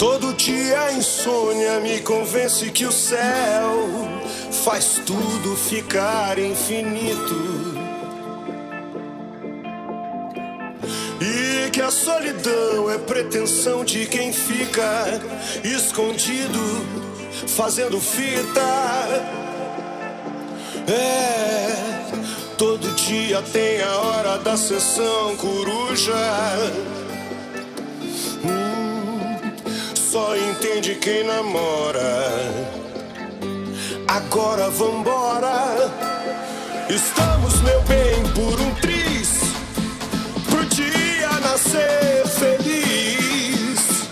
Todo dia a insônia me convence que o céu faz tudo ficar infinito. E que a solidão é pretensão de quem fica escondido, fazendo fita. É, todo dia tem a hora da sessão coruja. Só entende quem namora. Agora vambora. Estamos, meu bem, por um triz. Pro dia nascer feliz.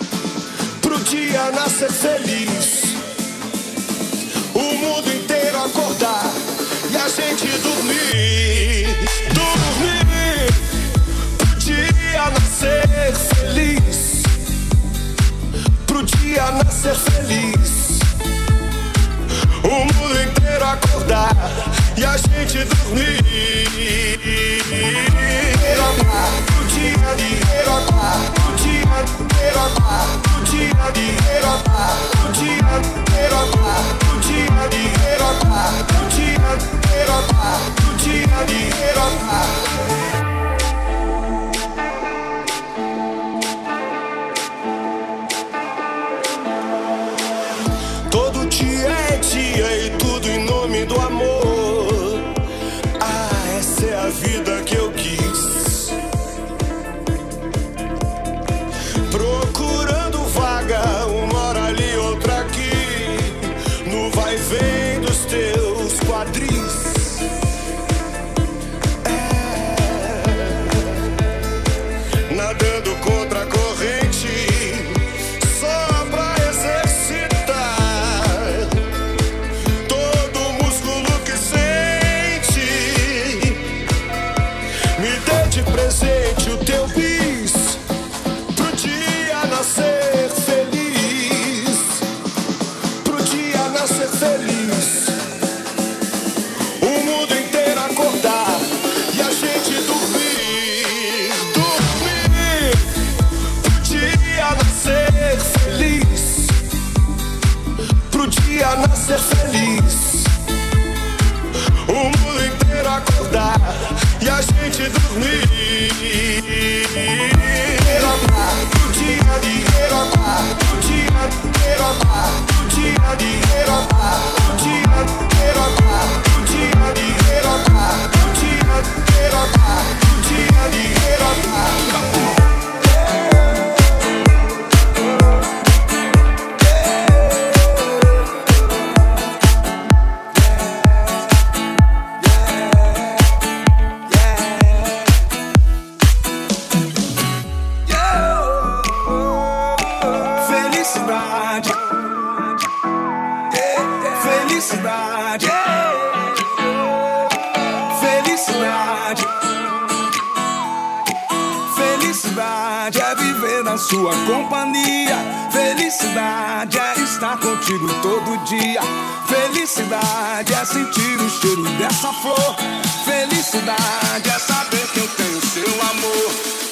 Pro dia nascer feliz. O mundo inteiro acordar e a gente dormir. Dormir. Pro dia nascer feliz pro dia nascer feliz. O mundo inteiro acordar e a gente dormir. Pro dia inteiro acordar, pro dia inteiro acordar, pro dia inteiro acordar, pro dia inteiro acordar, pro dia inteiro acordar, pro dia inteiro acordar, pro dia inteiro acordar. Felicidade Felicidade é sentir o cheiro dessa flor. Felicidade é saber que eu tenho seu amor.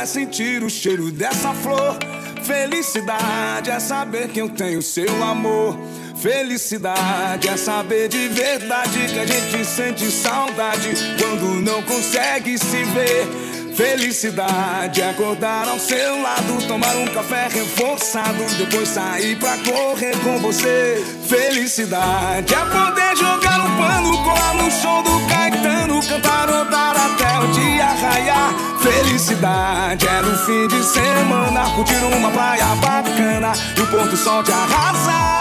É sentir o cheiro dessa flor. Felicidade é saber que eu tenho seu amor. Felicidade é saber de verdade que a gente sente saudade quando não consegue se ver. Felicidade é acordar ao seu lado, tomar um café reforçado, depois sair pra correr com você. Felicidade é poder jogar no pano, colar no show do Caetano, cantar rodar até o dia raiar. Felicidade é no fim de semana, curtir uma praia bacana e o ponto sol te arrasar.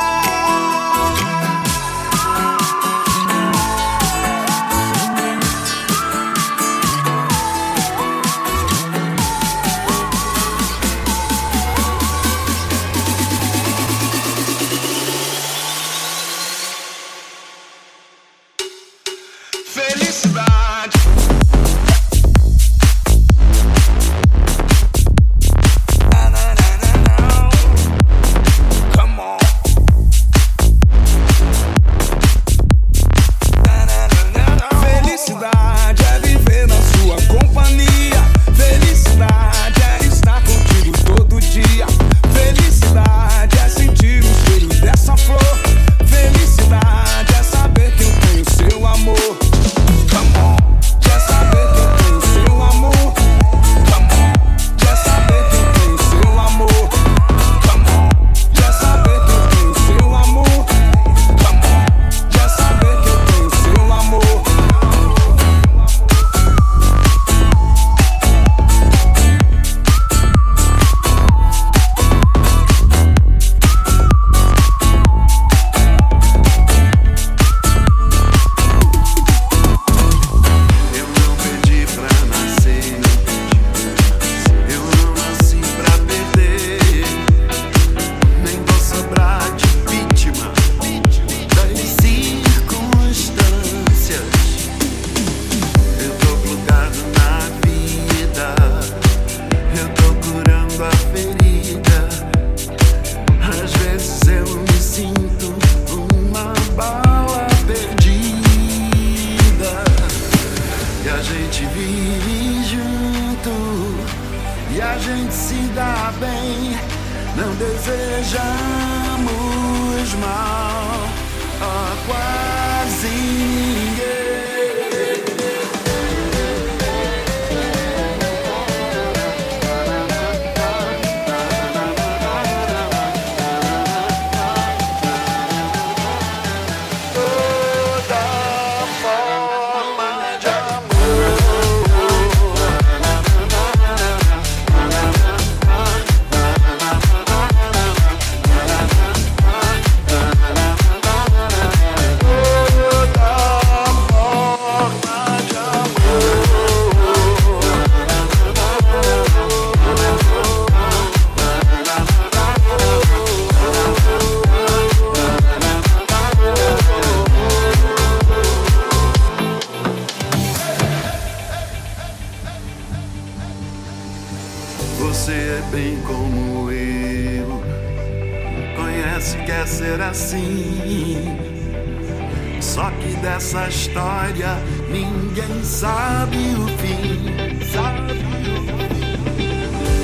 ninguém sabe o fim. Sabe o fim.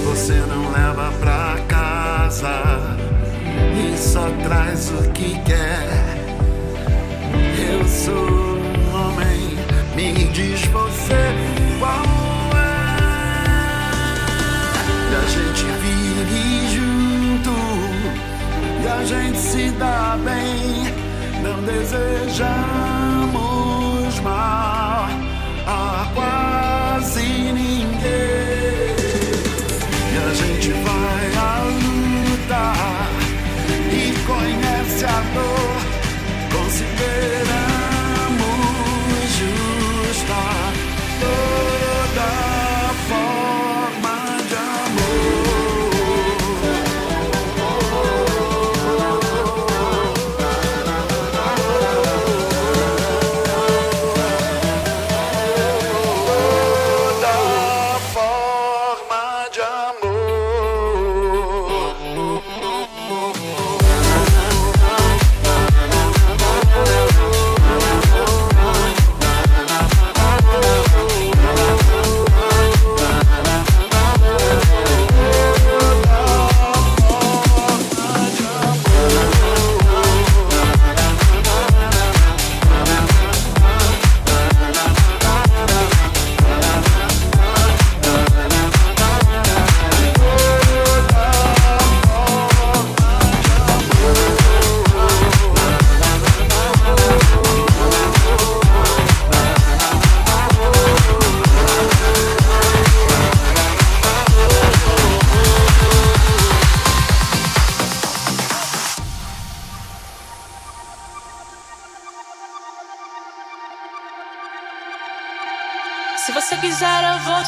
Você não leva pra casa e só traz o que quer. Eu sou um homem, me diz você qual é. E a gente vive junto e a gente se dá bem, não desejamos. smile. I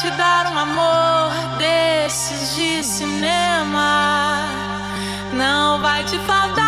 te dar um amor desses de cinema. Não vai te faltar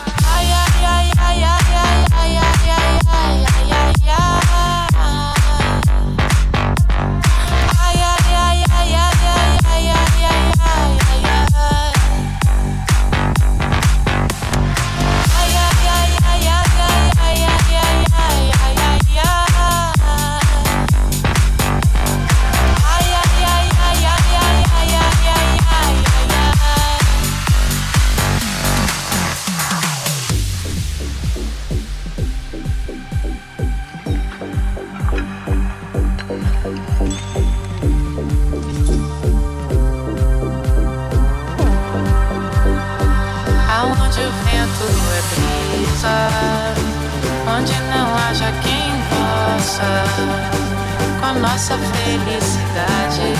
Nossa felicidade.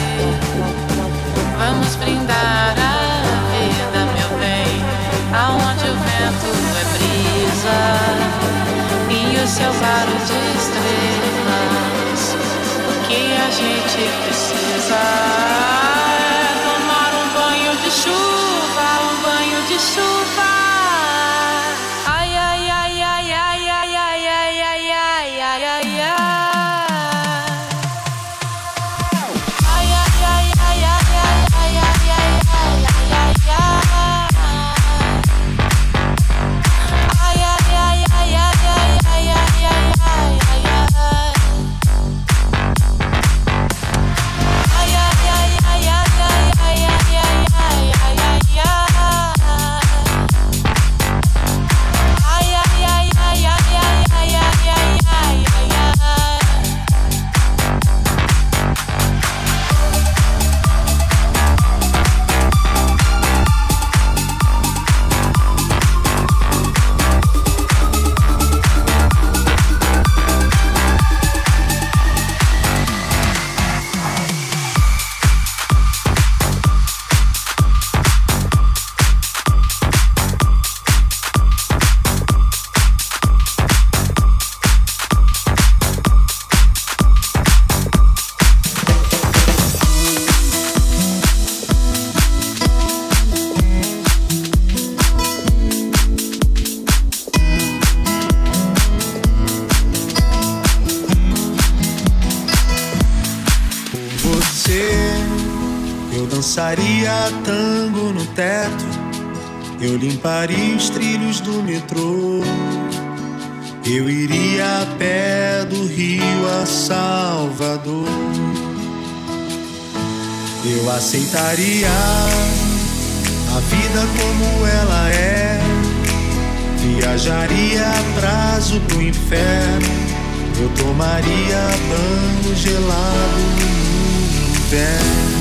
Vamos brindar a vida, meu bem, aonde o vento é brisa e o céu claro de estrelas. O que a gente precisa é tomar um banho de chuva, um banho de chuva. Eu limparia os trilhos do metrô. Eu iria a pé do Rio a Salvador. Eu aceitaria a vida como ela é. Viajaria a prazo pro inferno. Eu tomaria banho gelado no inverno.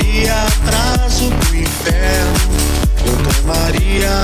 tomaria atraso pro inferno. Doutor Maria,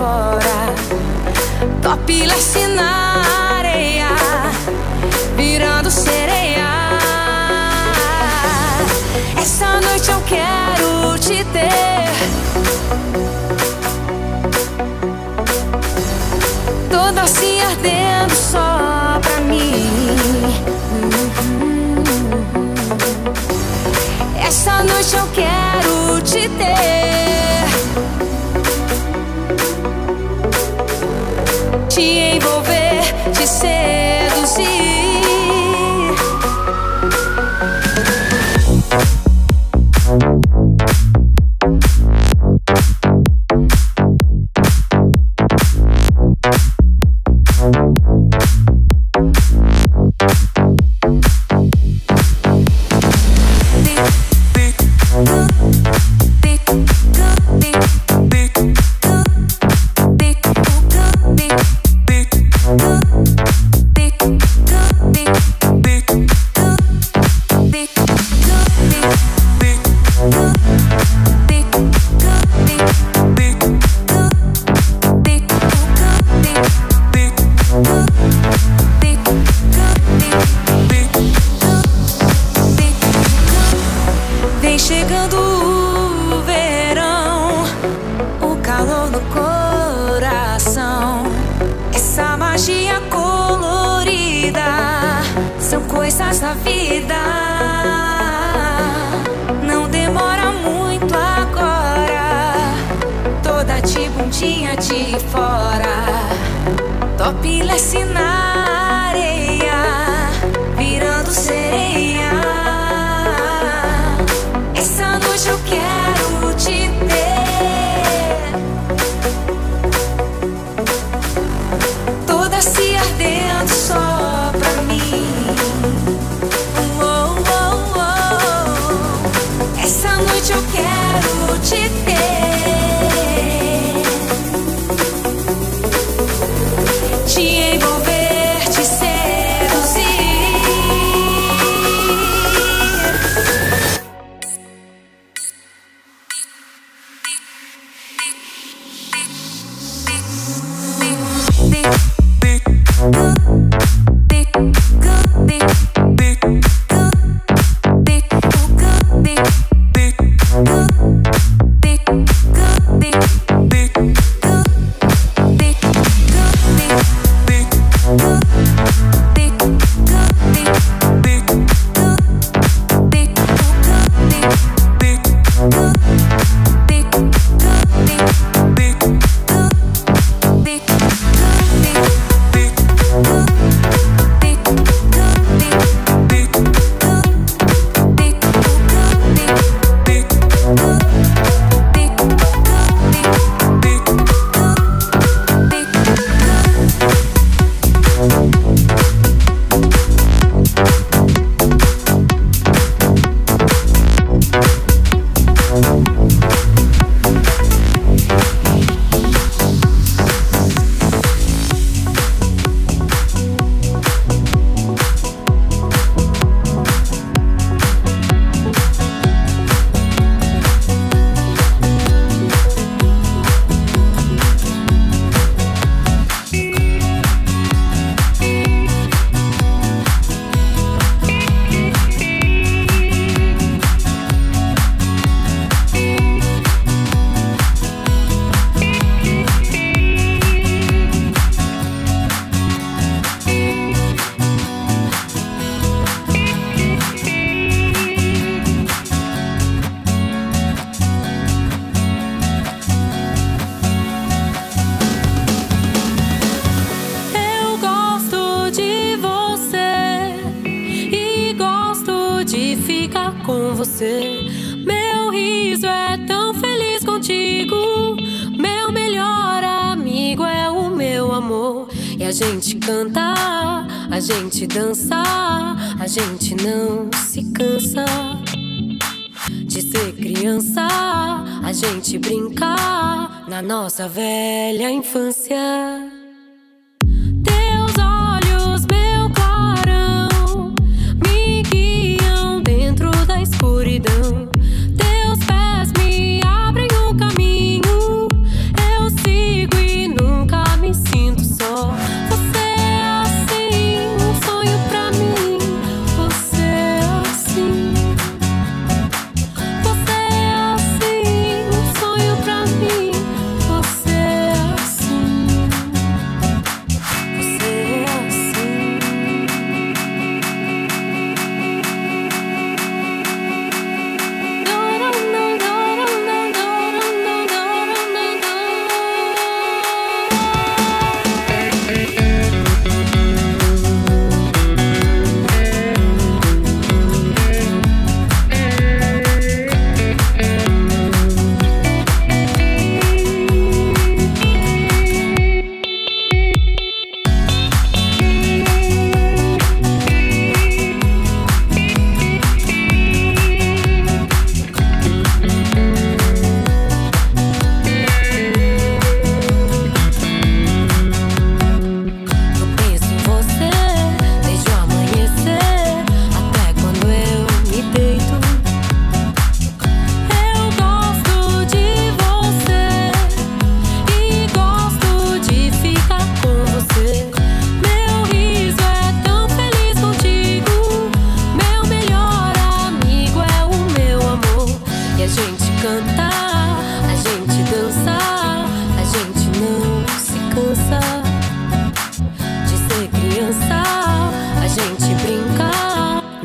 fora. Top lace na areia, virando sereia. Essa noite eu quero te ter. Toda assim ardendo só pra mim. Essa noite eu quero te ter. te envolver, te seduzir.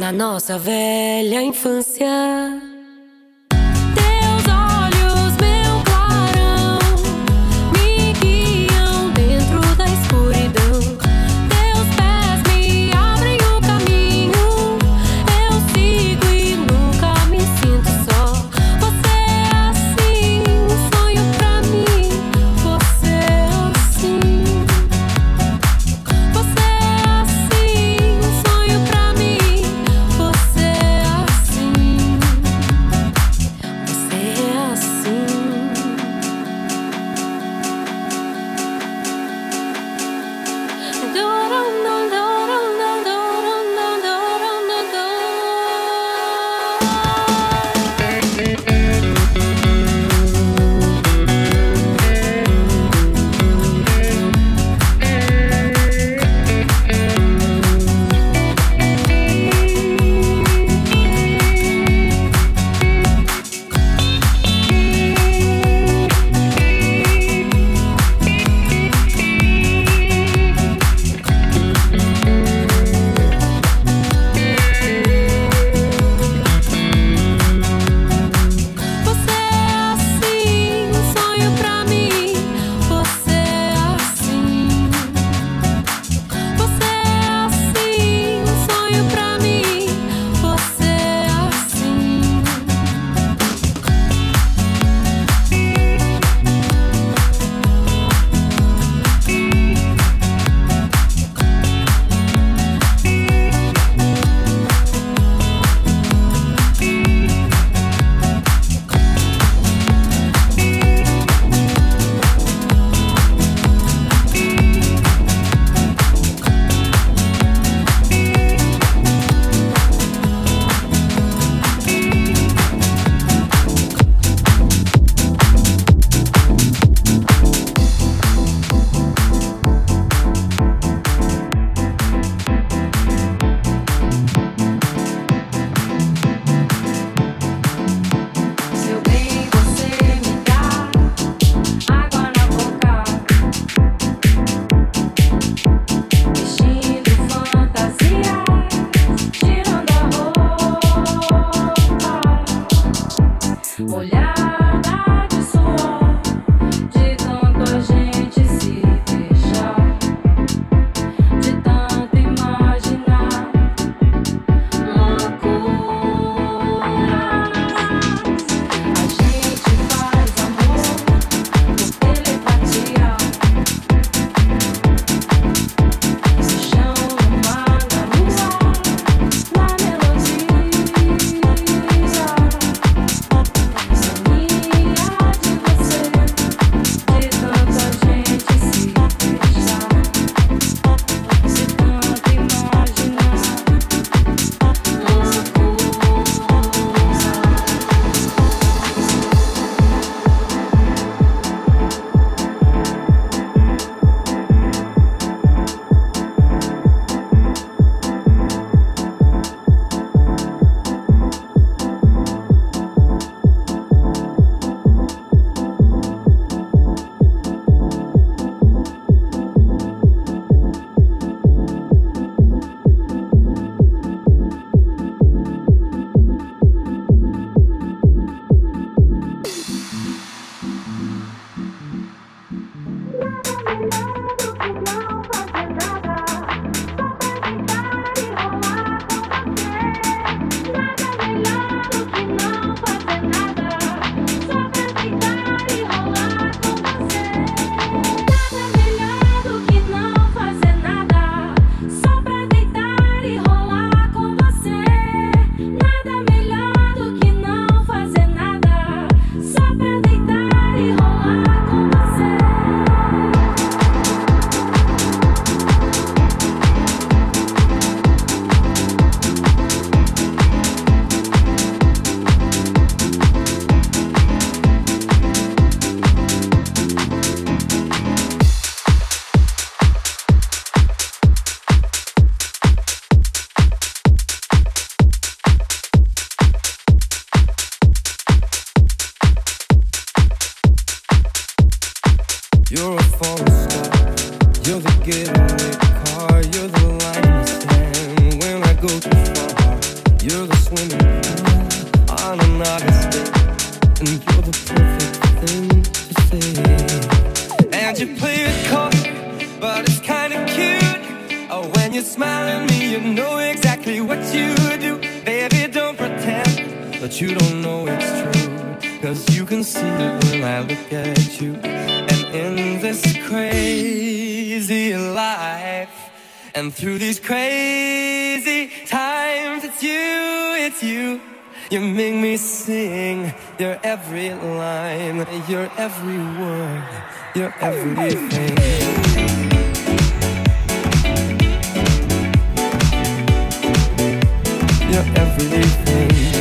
na nossa velha infância. easy life. And through these crazy times, it's you, it's you. You make me sing your every line, your every word, your everything. You're everything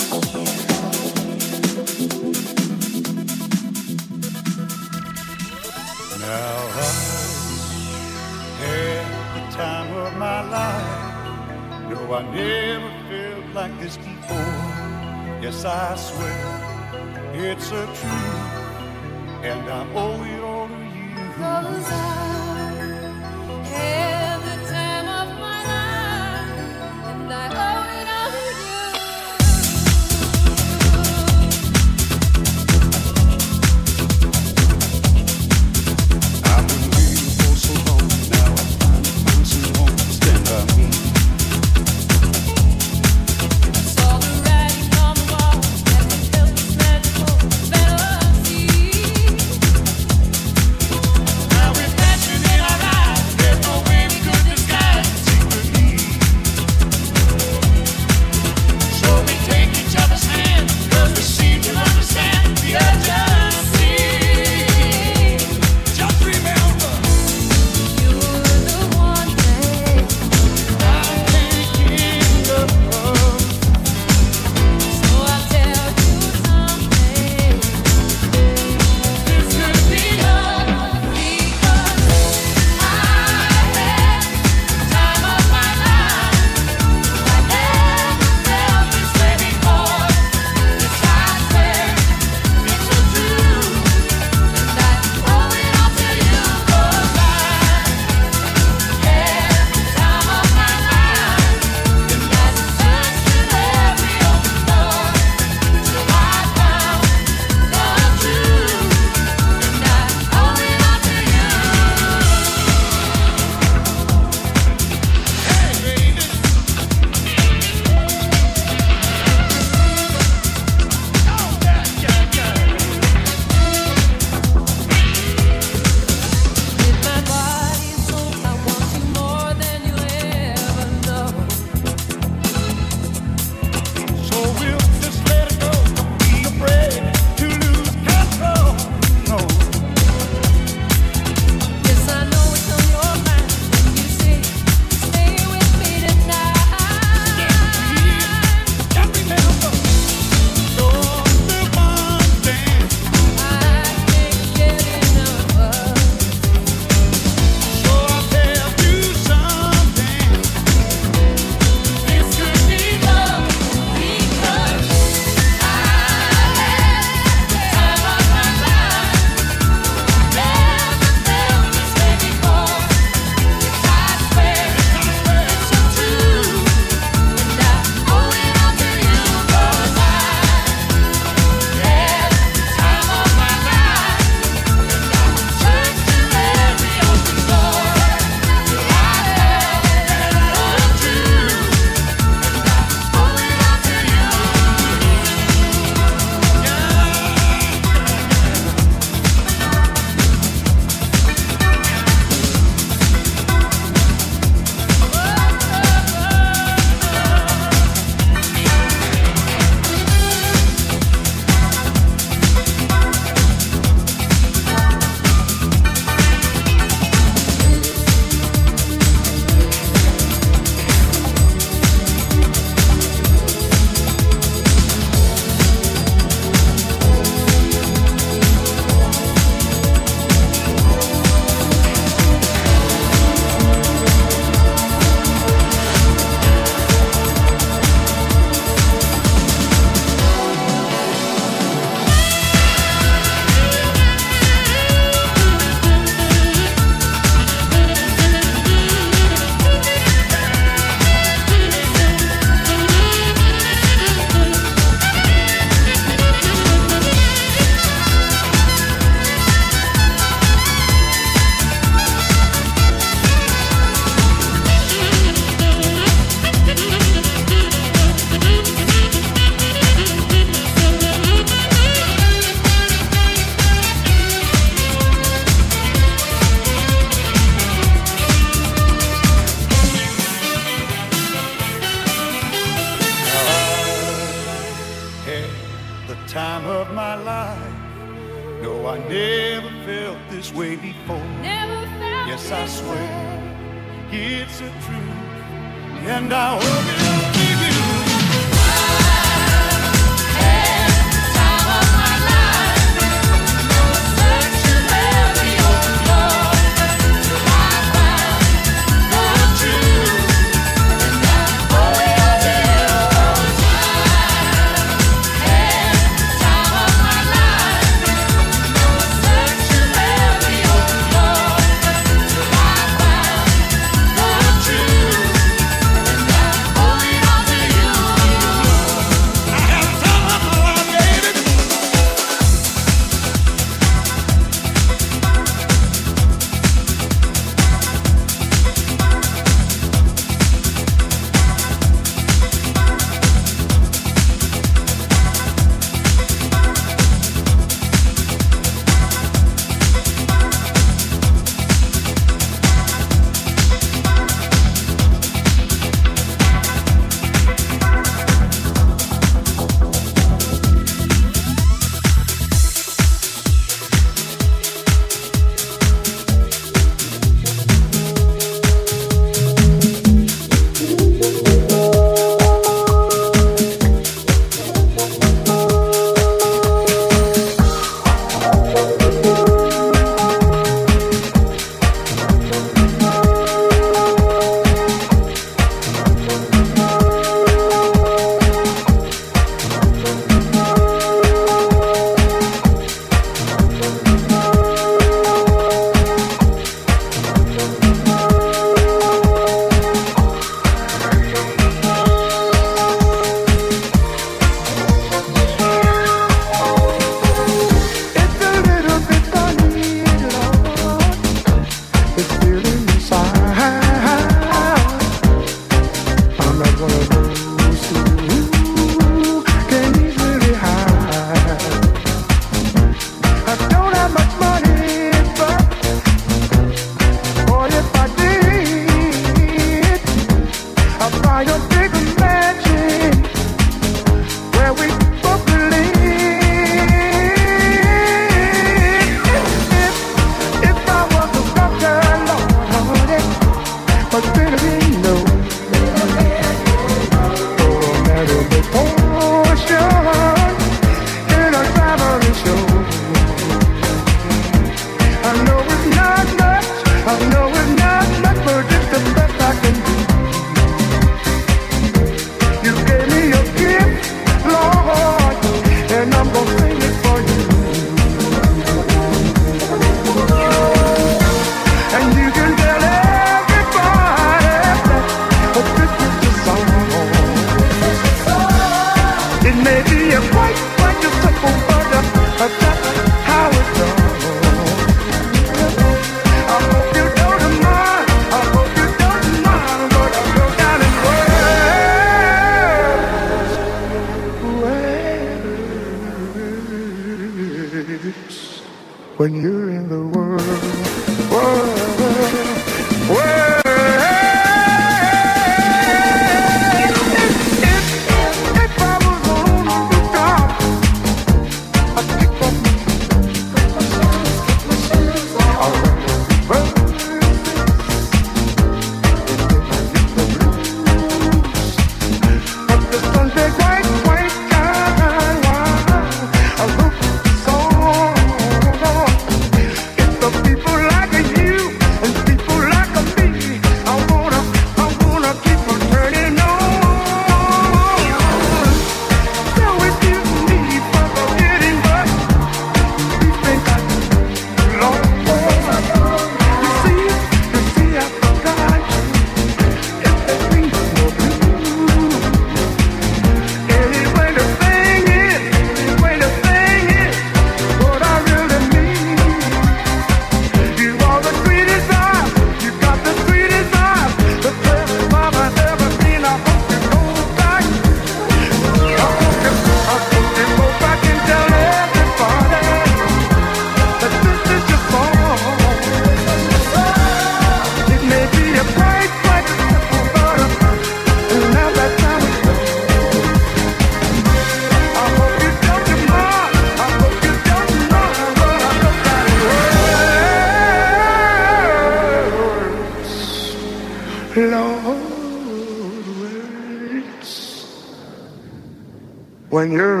when you're